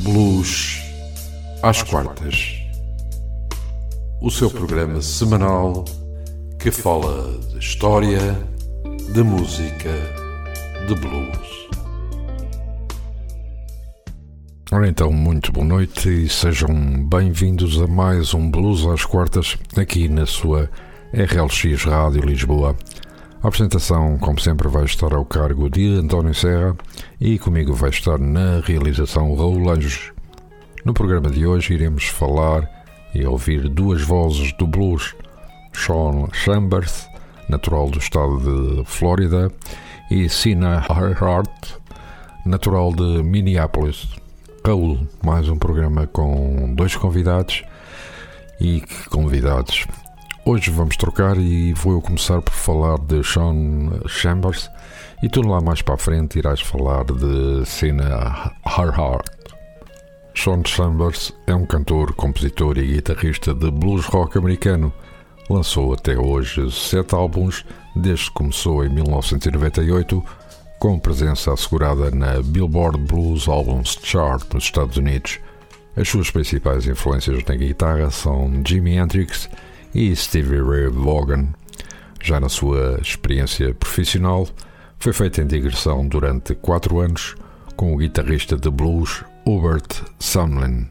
Blues às quartas. O seu programa semanal que fala de história, de música, de blues. Ora então, muito boa noite e sejam bem-vindos a mais um Blues às quartas aqui na sua RLX Rádio Lisboa. A apresentação, como sempre, vai estar ao cargo de António Serra e comigo vai estar na realização Raul Anjos. No programa de hoje iremos falar e ouvir duas vozes do blues: Sean Chambers, natural do estado de Flórida, e Sina Hart, natural de Minneapolis. Raul, mais um programa com dois convidados e que convidados. Hoje vamos trocar e vou começar por falar de Sean Chambers e tu lá mais para a frente irás falar de Sina Hart. Sean Chambers é um cantor, compositor e guitarrista de blues rock americano. Lançou até hoje sete álbuns desde que começou em 1998, com presença assegurada na Billboard Blues Albums Chart nos Estados Unidos. As suas principais influências na guitarra são Jimi Hendrix e Stevie Ray Vaughan. Já na sua experiência profissional, foi feita em digressão durante quatro anos com o guitarrista de blues Hubert Sumlin.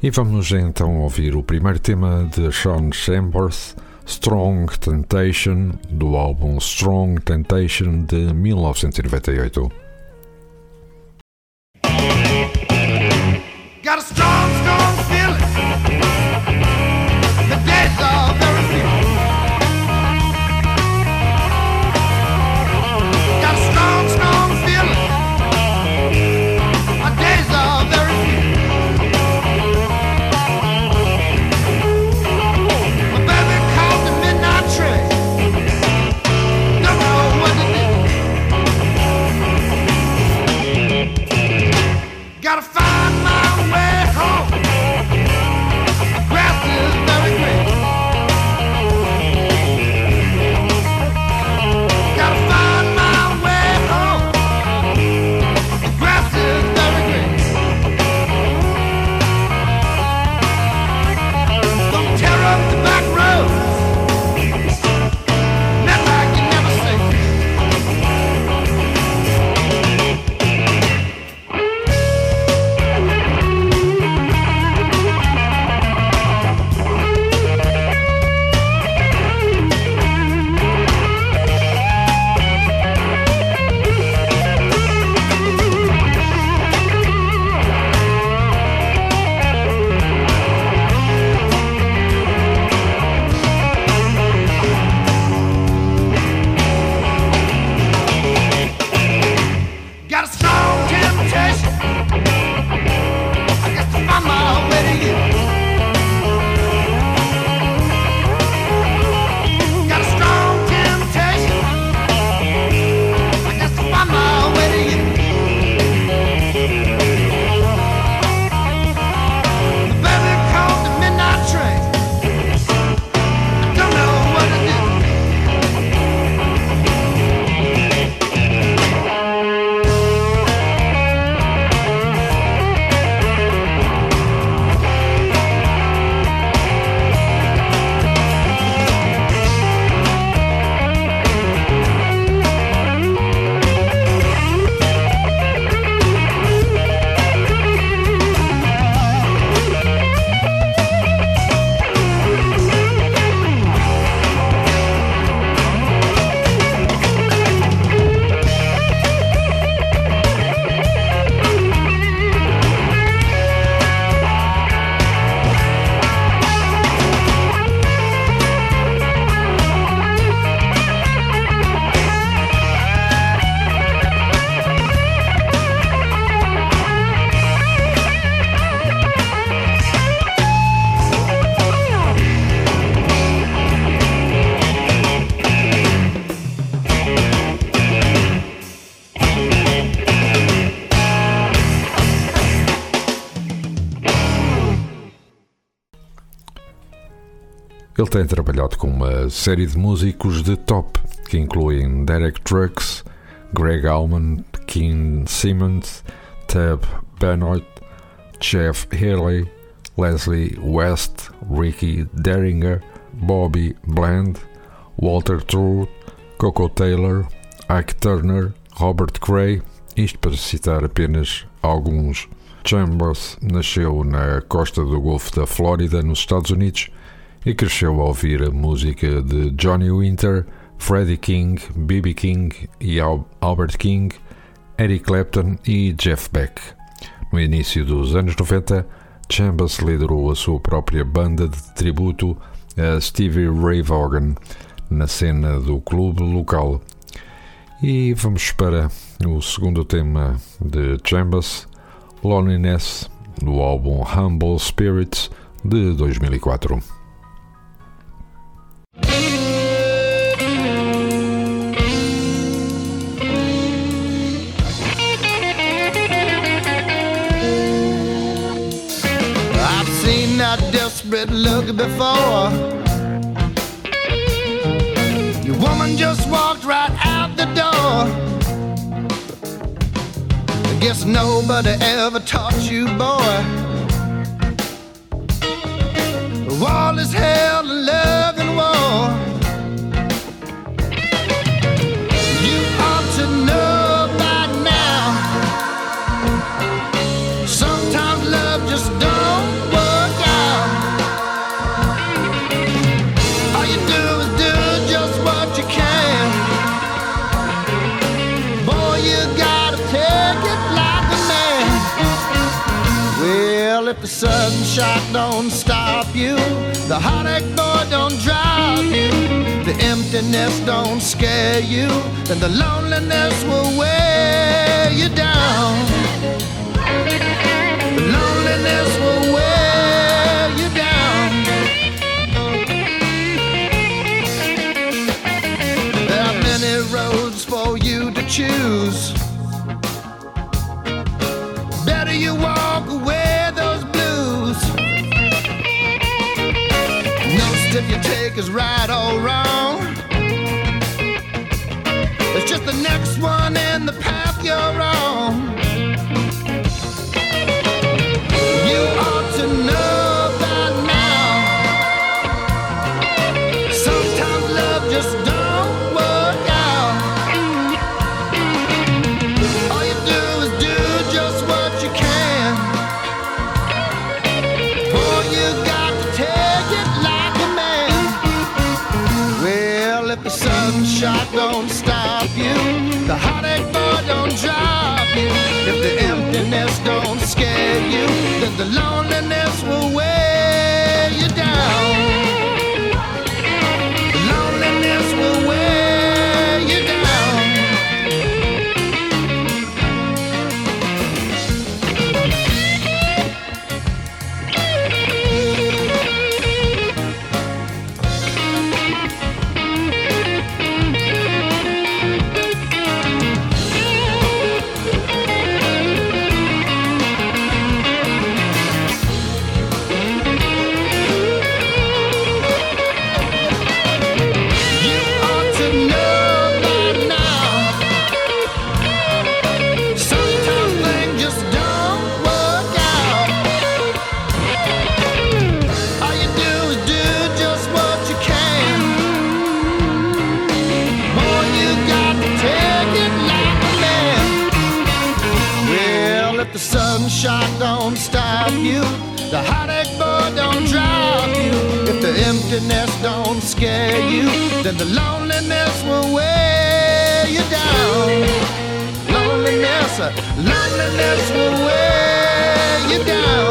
E vamos então ouvir o primeiro tema de Sean Chambers, Strong Temptation, do álbum Strong Temptation de 1998. Ele tem trabalhado com uma série de músicos de top, que incluem Derek Trucks, Greg Allman, Kim Simmons, Tab Benoit, Jeff Haley, Leslie West, Ricky Deringer, Bobby Bland, Walter True, Coco Taylor, Ike Turner, Robert Cray, isto para citar apenas alguns. Chambers nasceu na costa do Golfo da Flórida, nos Estados Unidos, e cresceu a ouvir a música de Johnny Winter, Freddie King, B.B. King e Albert King, Eric Clapton e Jeff Beck. No início dos anos 90, Chambers liderou a sua própria banda de tributo a Stevie Ray Vaughan na cena do clube local. E vamos para o segundo tema de Chambers, Loneliness, do álbum Humble Spirits de 2004. Desperate look before. Your woman just walked right out the door. I guess nobody ever taught you, boy. The wall is hell love and war. The heartache boy don't drop you, the emptiness don't scare you, And the loneliness will wear you down. The loneliness will wear you down. There are many roads for you to choose. No step you take is right or wrong. It's just the next one in the path you're on. Then the loneliness will wear you down. Loneliness, uh, loneliness will wear you down.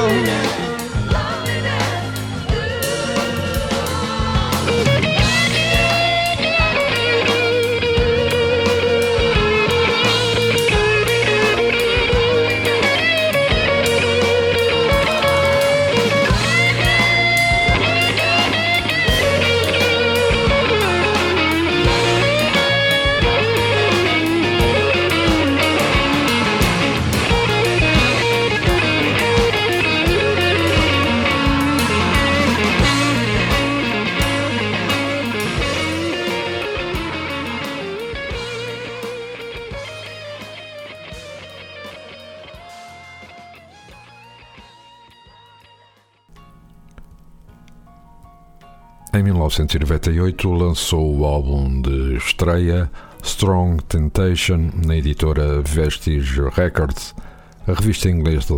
1998 lançou o álbum de estreia Strong Temptation na editora Vestige Records. A revista inglesa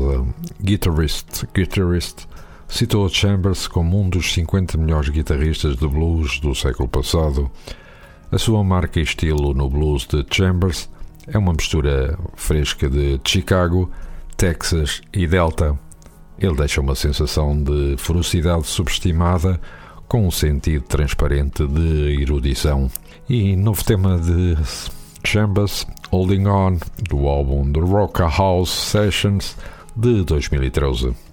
Guitarist, Guitarist citou Chambers como um dos 50 melhores guitarristas de blues do século passado. A sua marca e estilo no blues de Chambers é uma mistura fresca de Chicago, Texas e Delta. Ele deixa uma sensação de ferocidade subestimada com um sentido transparente de erudição. E novo tema de Chambers, Holding On, do álbum The Rock House Sessions de 2013.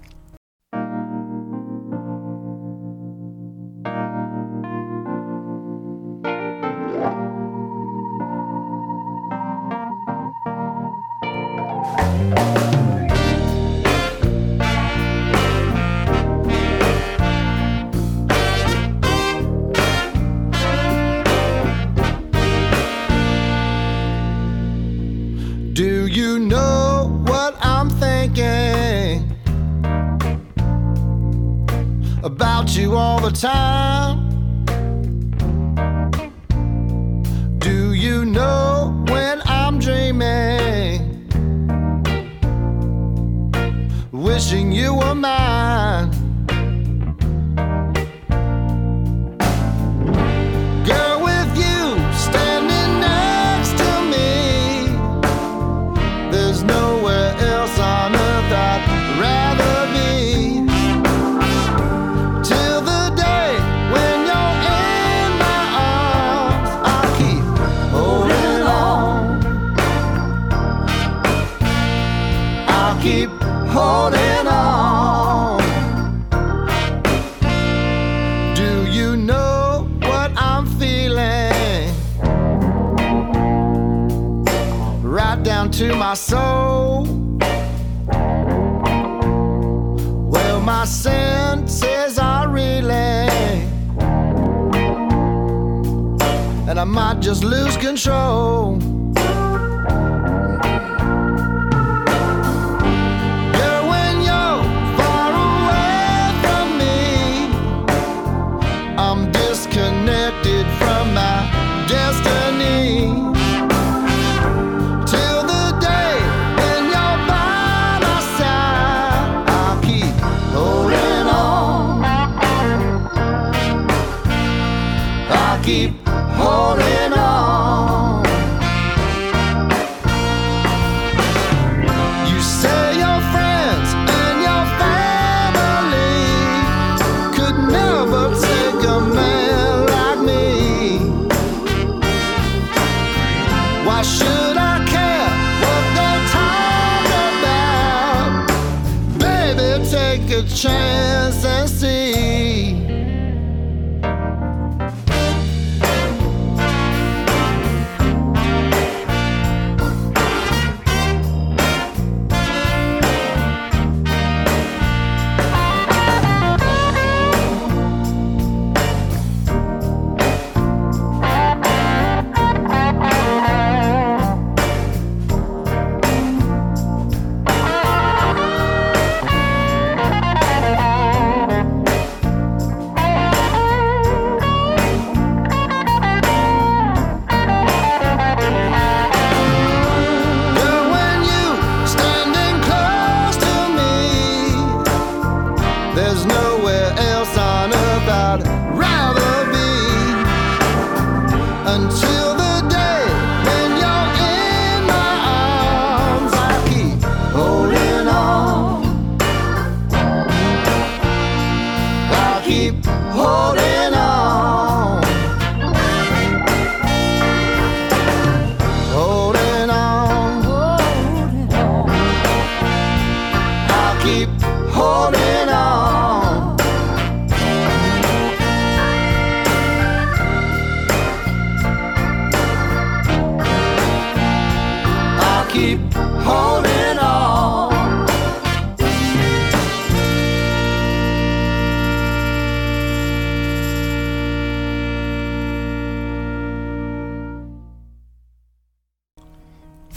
keep holding.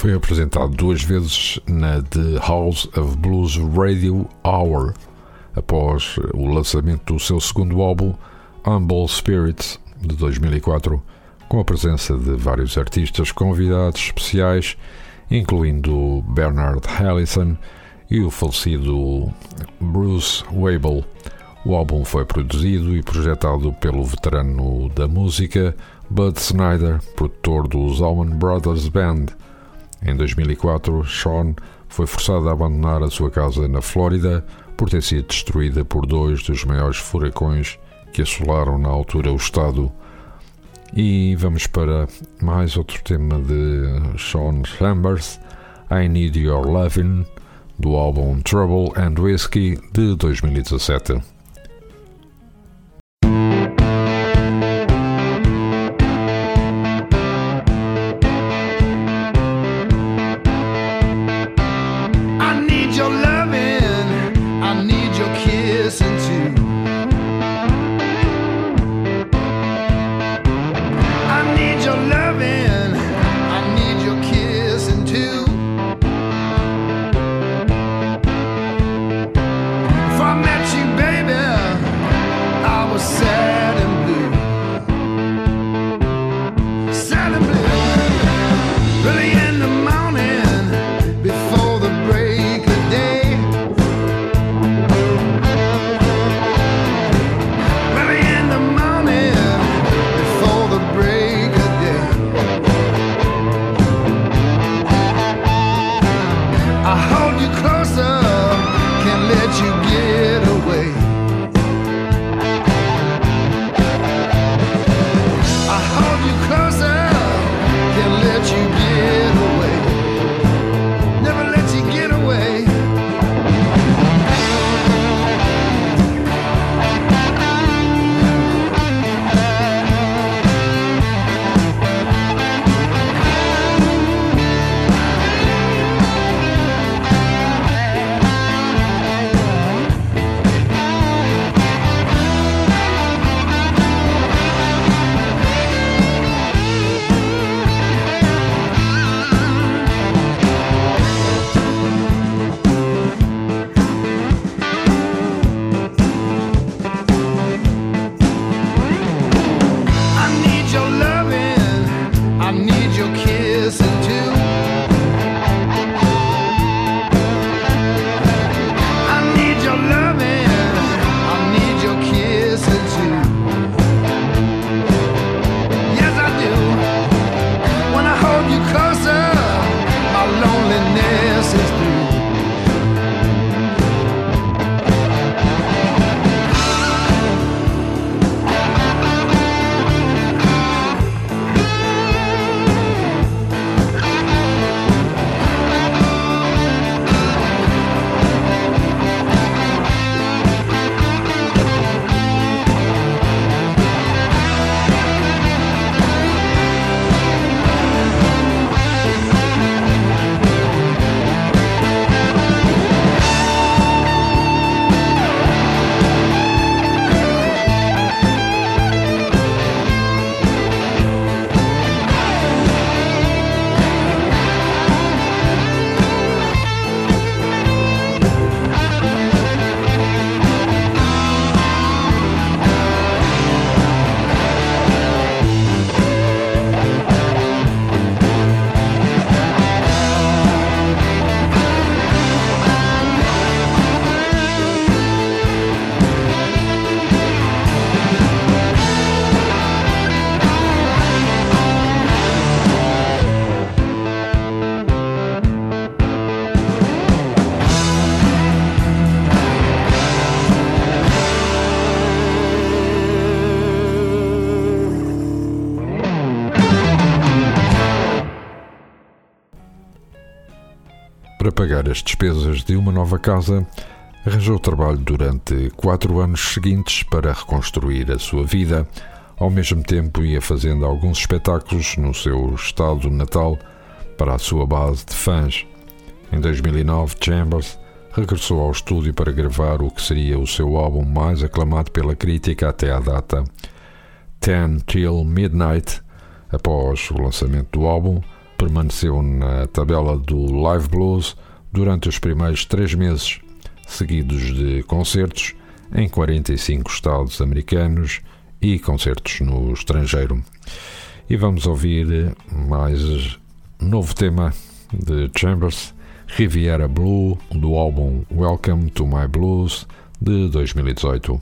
Foi apresentado duas vezes na The House of Blues Radio Hour, após o lançamento do seu segundo álbum, Humble Spirits de 2004, com a presença de vários artistas convidados especiais, incluindo Bernard Allison e o falecido Bruce Wabel. O álbum foi produzido e projetado pelo veterano da música Bud Snyder, produtor dos Allman Brothers Band. Em 2004, Sean foi forçado a abandonar a sua casa na Flórida por ter sido destruída por dois dos maiores furacões que assolaram na altura o estado. E vamos para mais outro tema de Sean Chambers, I Need Your Lovin', do álbum Trouble and Whiskey de 2017. Pagar as despesas de uma nova casa, arranjou trabalho durante quatro anos seguintes para reconstruir a sua vida. Ao mesmo tempo, ia fazendo alguns espetáculos no seu estado natal para a sua base de fãs. Em 2009, Chambers regressou ao estúdio para gravar o que seria o seu álbum mais aclamado pela crítica até à data, Ten Till Midnight. Após o lançamento do álbum, permaneceu na tabela do Live Blues durante os primeiros três meses seguidos de concertos em 45 estados americanos e concertos no estrangeiro. E vamos ouvir mais novo tema de Chambers, Riviera Blue, do álbum Welcome to My Blues de 2018.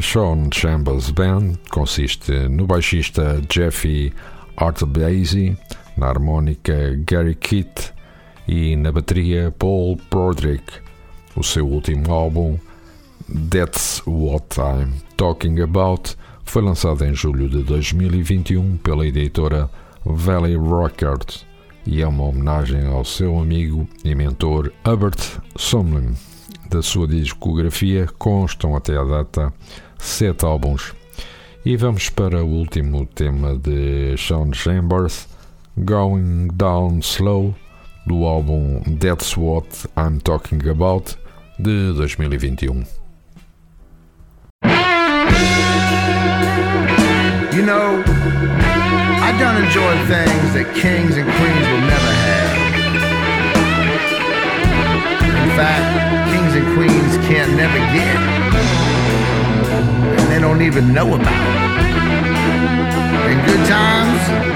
Sean Chambers Band consiste no baixista Jeffy Artabazi, na harmónica Gary Kitt e na bateria Paul Broderick. O seu último álbum, That's What I'm Talking About, foi lançado em julho de 2021 pela editora Valley Records e é uma homenagem ao seu amigo e mentor Hubert Sumlin. Da sua discografia constam até a data sete álbuns E vamos para o último tema de Sean Chambers, Going Down Slow, do álbum That's What I'm Talking About, de 2021. You know, I don't enjoy things that kings and queens will never have. In fact, and queens can't never get. And they don't even know about it. In good times,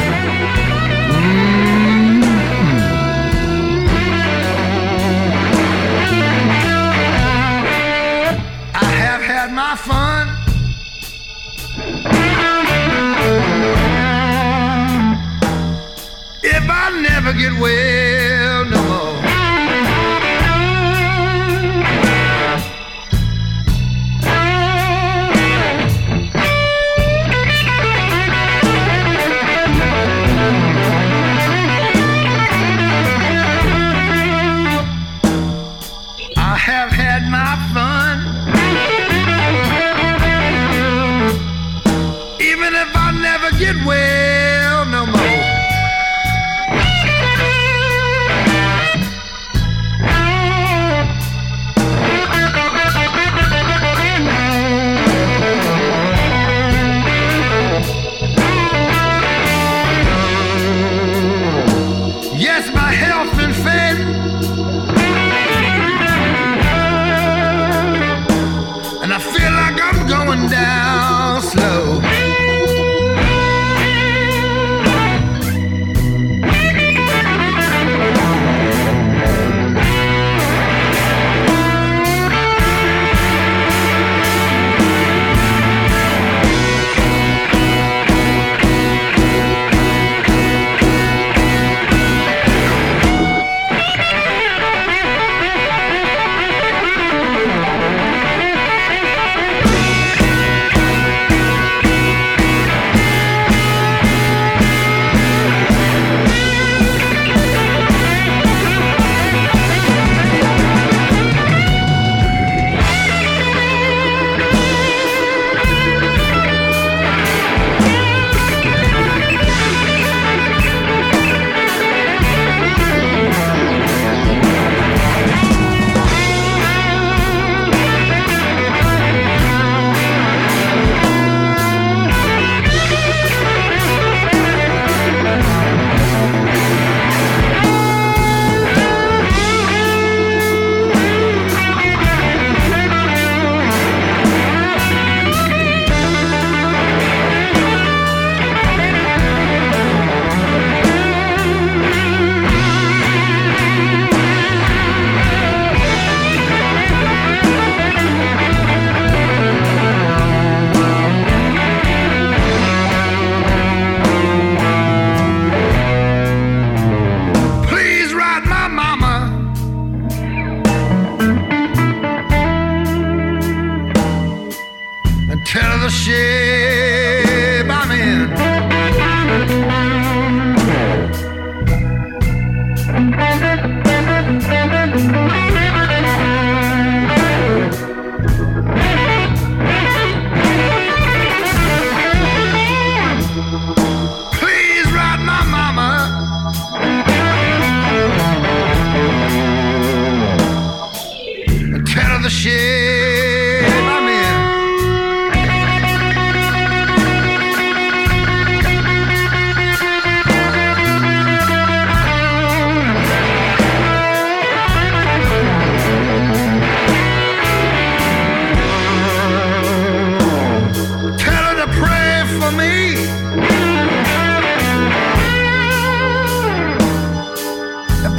for me.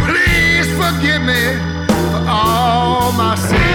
Please forgive me for all my sins.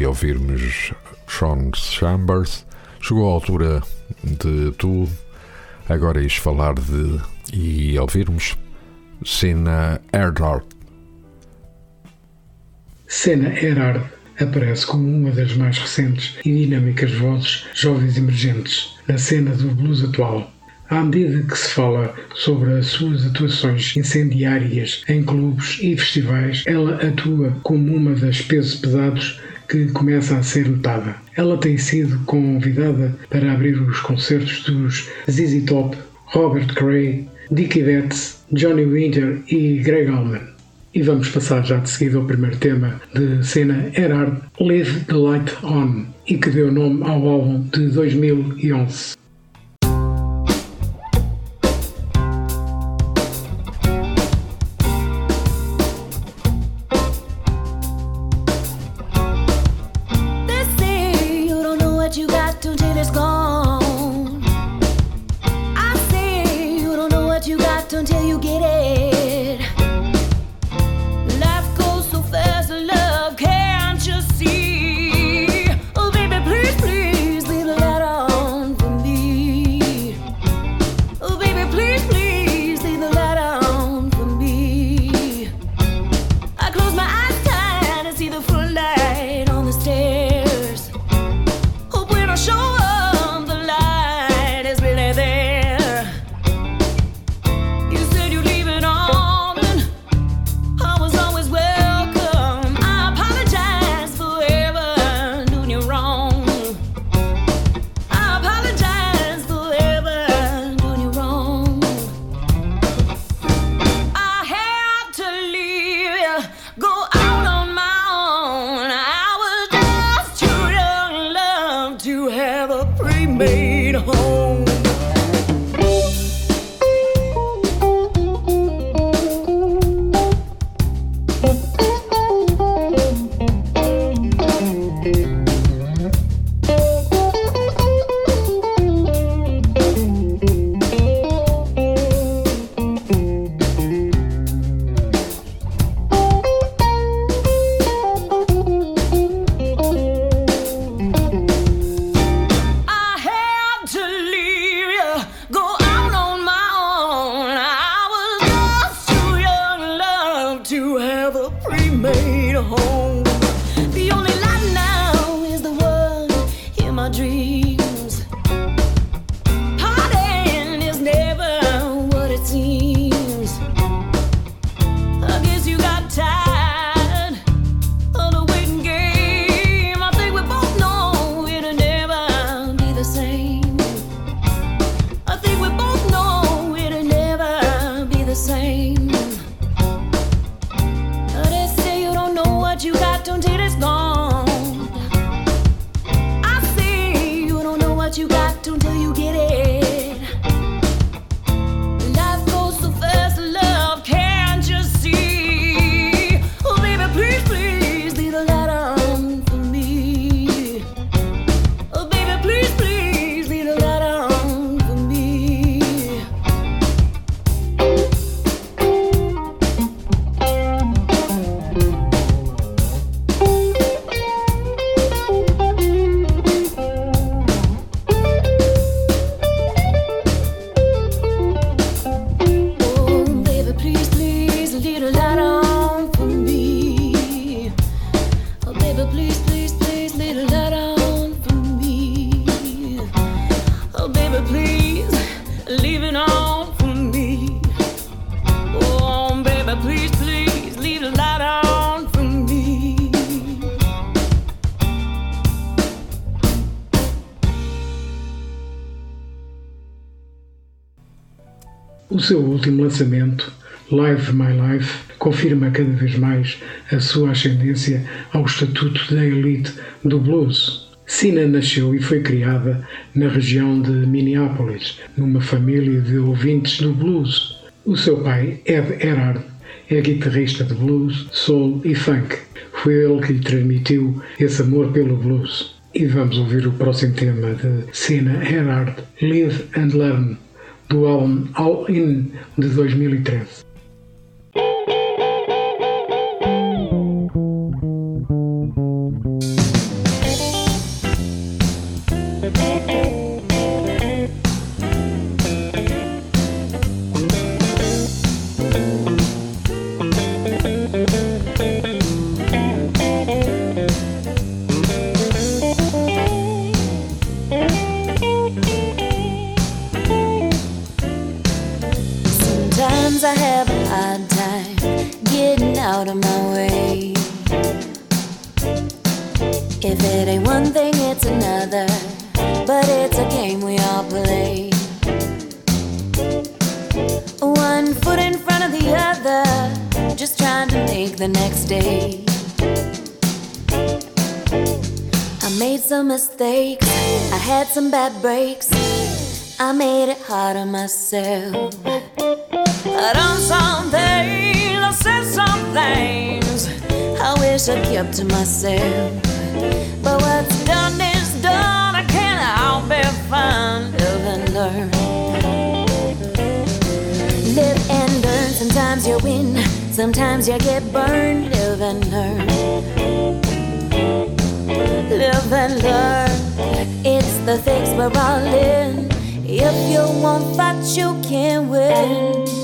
E ouvirmos Sean Chambers, chegou a altura de tu agora ires falar de e ouvirmos Sina Erhard. Sena Erhard aparece como uma das mais recentes e dinâmicas vozes jovens emergentes na cena do blues atual. À medida que se fala sobre as suas atuações incendiárias em clubes e festivais, ela atua como uma das pesos pesados que começa a ser notada. Ela tem sido convidada para abrir os concertos dos ZZ Top, Robert Cray, Dickie Betts, Johnny Winter e Greg Allman. E vamos passar já de seguida ao primeiro tema de cena Erhard, Leave the Light On, e que deu nome ao álbum de 2011. Último lançamento, Live My Life, confirma cada vez mais a sua ascendência ao estatuto da elite do blues. Sina nasceu e foi criada na região de Minneapolis, numa família de ouvintes do blues. O seu pai, Ed Erhard, é guitarrista de blues, soul e funk. Foi ele que lhe transmitiu esse amor pelo blues. E vamos ouvir o próximo tema de Sina Erhard, Live and Learn do álbum All In de 2013. Some mistakes, I had some bad breaks. I made it hard on myself. I done some things, I said some things I wish I kept to myself. But what's done is done, I can't help but fine, live and learn. Live and learn, sometimes you win, sometimes you get burned, live and learn. Live and learn, it's the fix we're all in. If you won't fight, you can't win.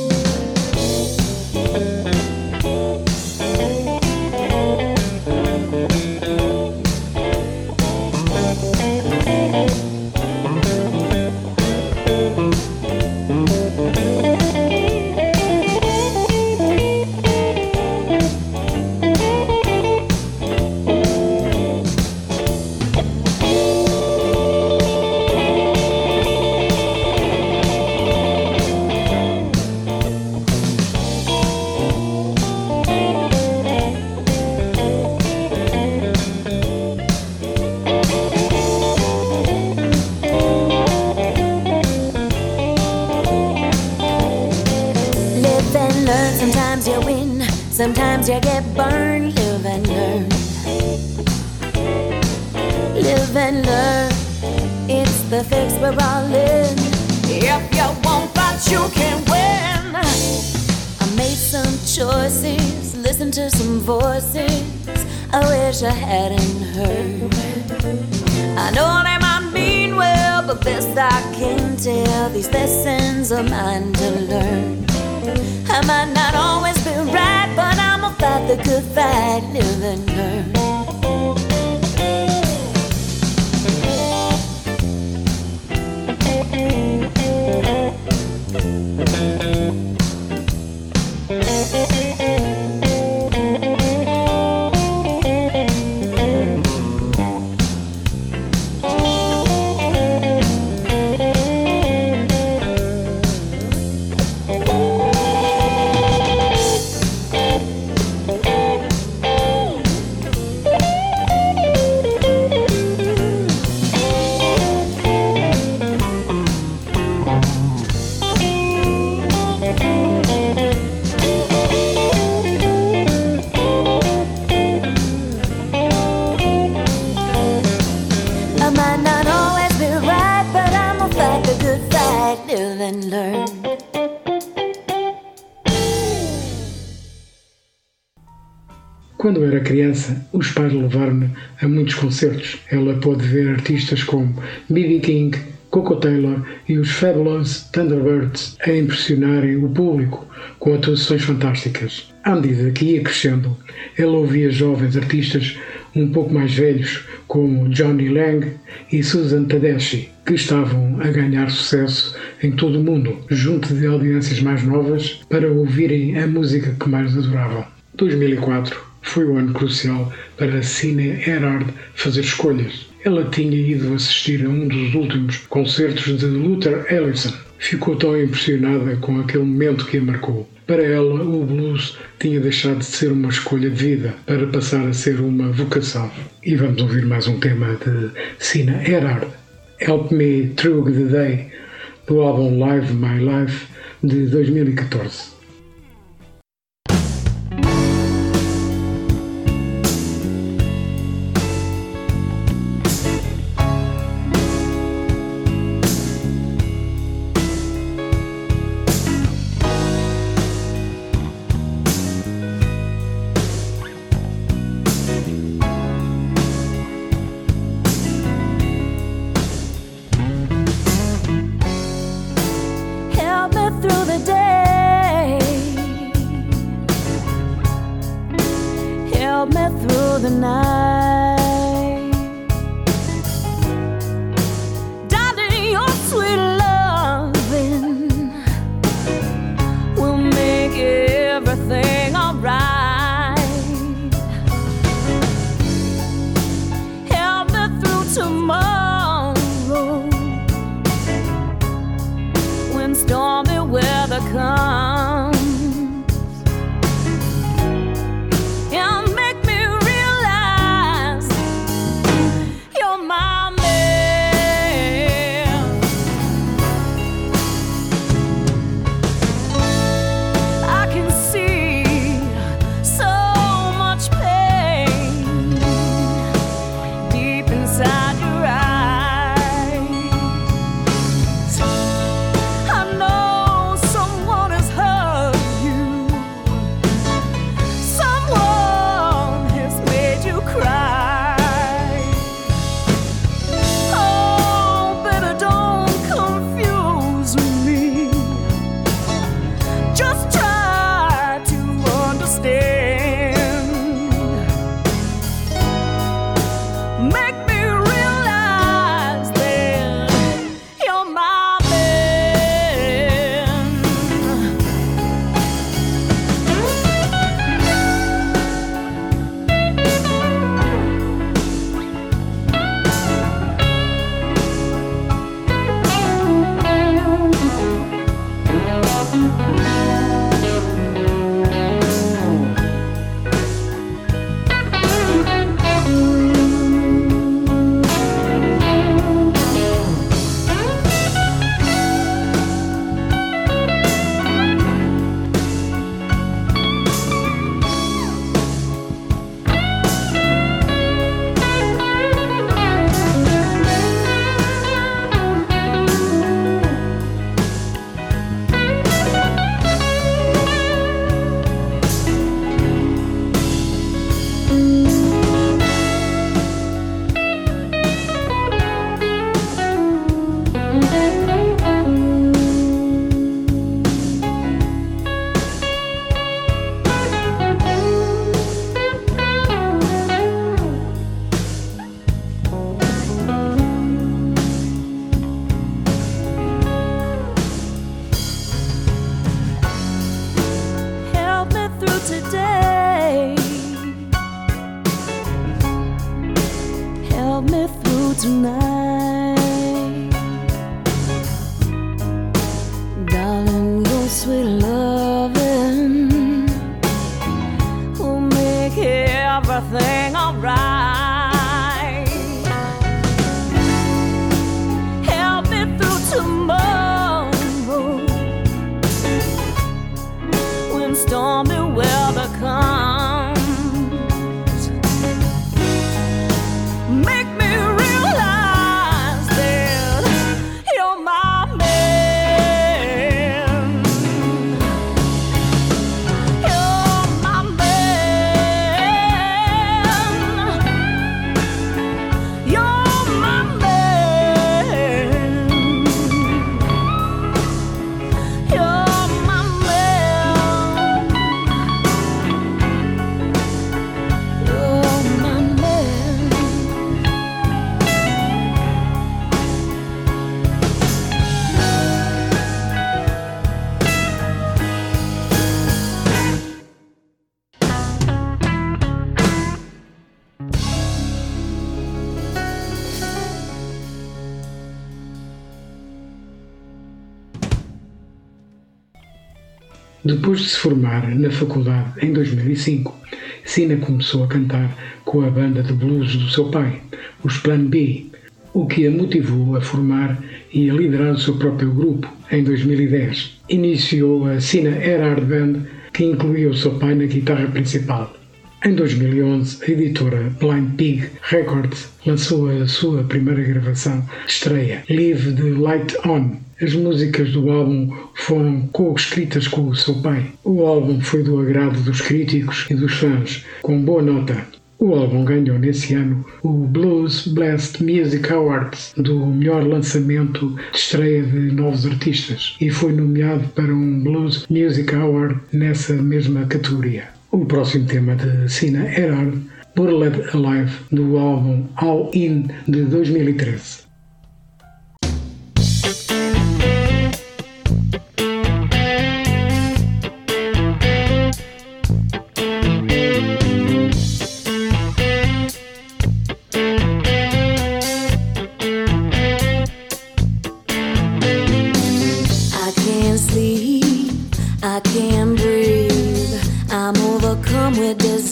The fix we're all in. If you won't fight, you can win. I made some choices, listened to some voices I wish I hadn't heard. I know they might mean well, but best I can tell, these lessons are mine to learn. I might not always be right, but I'ma fight the good fight, live and learn. Criança, os pais levaram-me a muitos concertos. Ela pôde ver artistas como B.B. King, Coco Taylor e os Fabulous Thunderbirds a impressionarem o público com atuações fantásticas. À medida que ia crescendo, ela ouvia jovens artistas um pouco mais velhos como Johnny Lang e Susan Tedeschi, que estavam a ganhar sucesso em todo o mundo, junto de audiências mais novas, para ouvirem a música que mais adoravam. 2004 foi o ano crucial para Cine Erhard fazer escolhas. Ela tinha ido assistir a um dos últimos concertos de Luther Allison. Ficou tão impressionada com aquele momento que a marcou. Para ela, o blues tinha deixado de ser uma escolha de vida para passar a ser uma vocação. E vamos ouvir mais um tema de Sina Erhard, Help Me Through the Day, do álbum Live My Life de 2014. Depois de se formar na faculdade em 2005, Sina começou a cantar com a banda de blues do seu pai, os Plan B, o que a motivou a formar e a liderar o seu próprio grupo em 2010. Iniciou a Sina Erhard Band, que incluía o seu pai na guitarra principal. Em 2011, a editora Blind Pig Records lançou a sua primeira gravação de estreia, Leave the Light On, as músicas do álbum foram co-escritas com o seu pai. O álbum foi do agrado dos críticos e dos fãs, com boa nota. O álbum ganhou nesse ano o Blues Blast Music Awards do melhor lançamento de estreia de novos artistas e foi nomeado para um Blues Music Award nessa mesma categoria. O próximo tema de Sina Erard, Burled Alive, do álbum All In de 2013.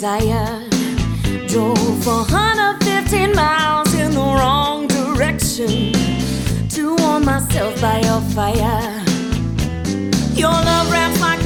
desire. Drove 415 miles in the wrong direction to warm myself by your fire. Your love wraps my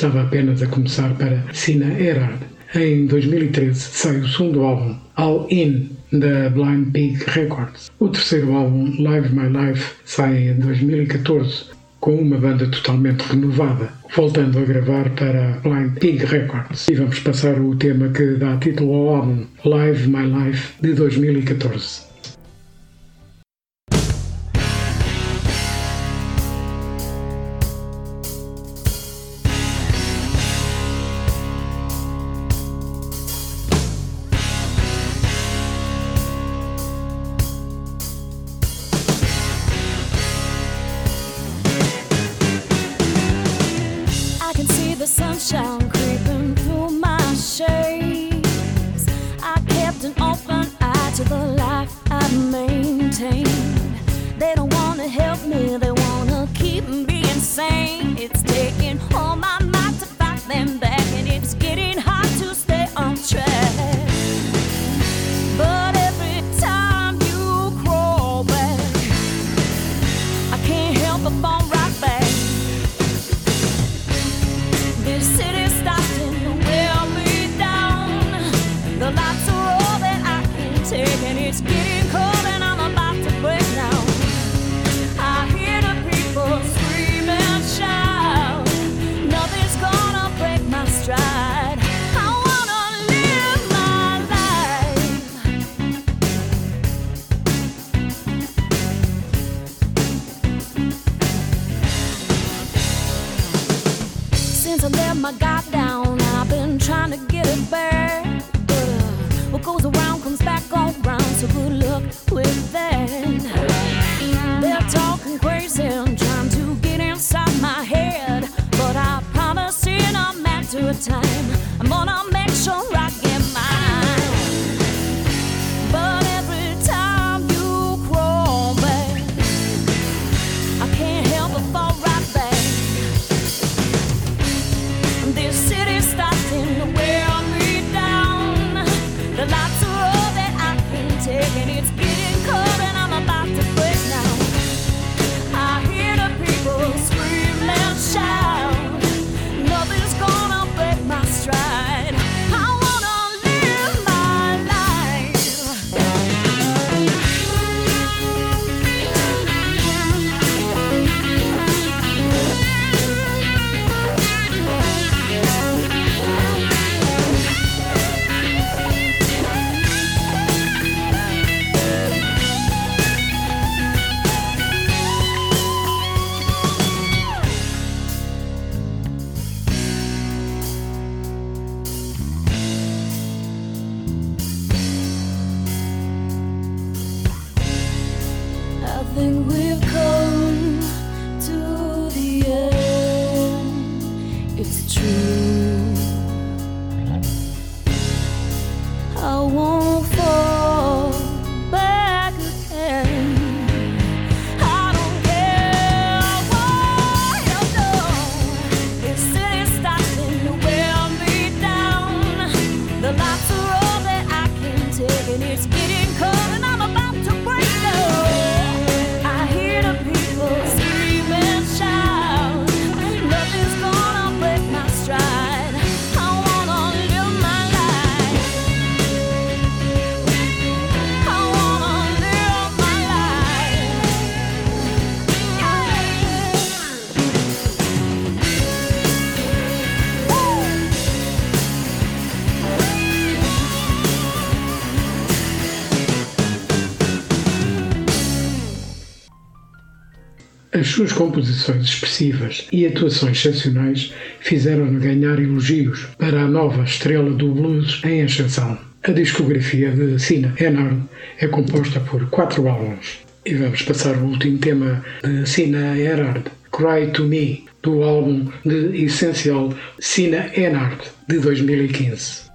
estava apenas a começar para Sina Erard. Em 2013 sai o segundo álbum, All In, da Blind Pig Records. O terceiro álbum, Live My Life, sai em 2014, com uma banda totalmente renovada, voltando a gravar para Blind Pig Records. E vamos passar o tema que dá título ao álbum, Live My Life, de 2014. suas composições expressivas e atuações excepcionais fizeram-no ganhar elogios para a nova estrela do blues em ascensão. A discografia de Sina Enorme é composta por quatro álbuns. E vamos passar ao último tema de Sina Erard, Cry to Me, do álbum de essencial Sina Enard de 2015.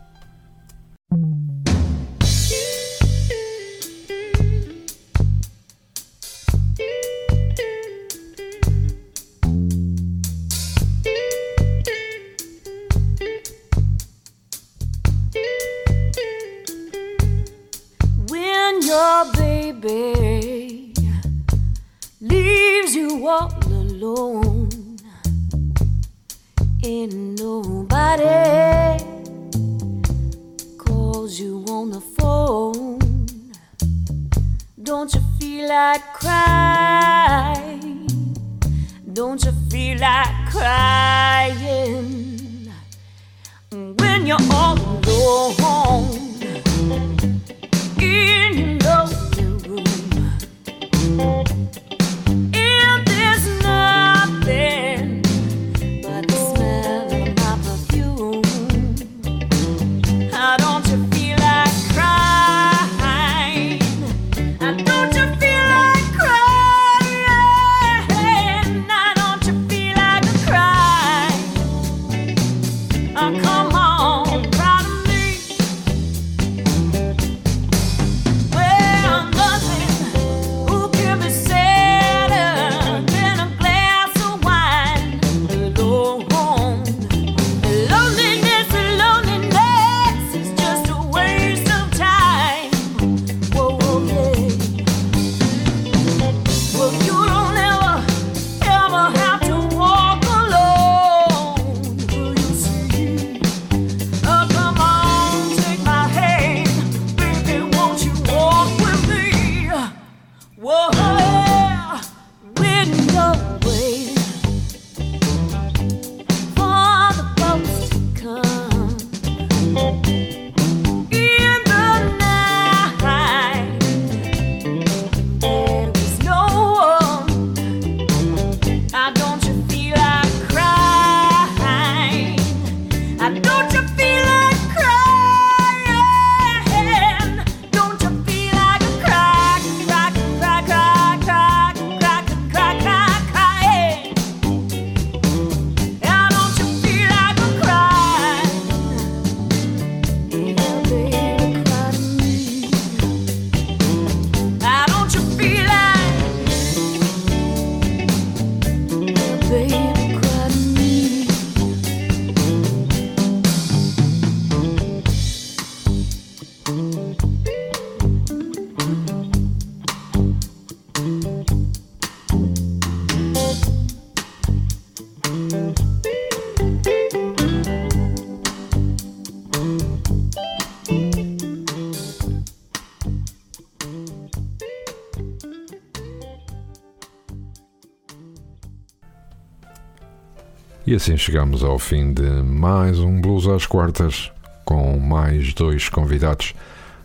E assim chegamos ao fim de mais um Blues às Quartas, com mais dois convidados.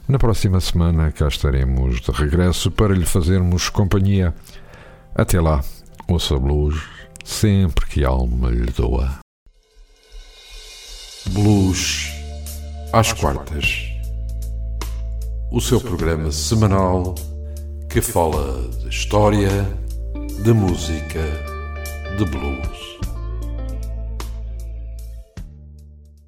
Na próxima semana cá estaremos de regresso para lhe fazermos companhia. Até lá, ouça blues sempre que a alma lhe doa. Blues às quartas. O seu programa semanal que fala de história, de música, de blues.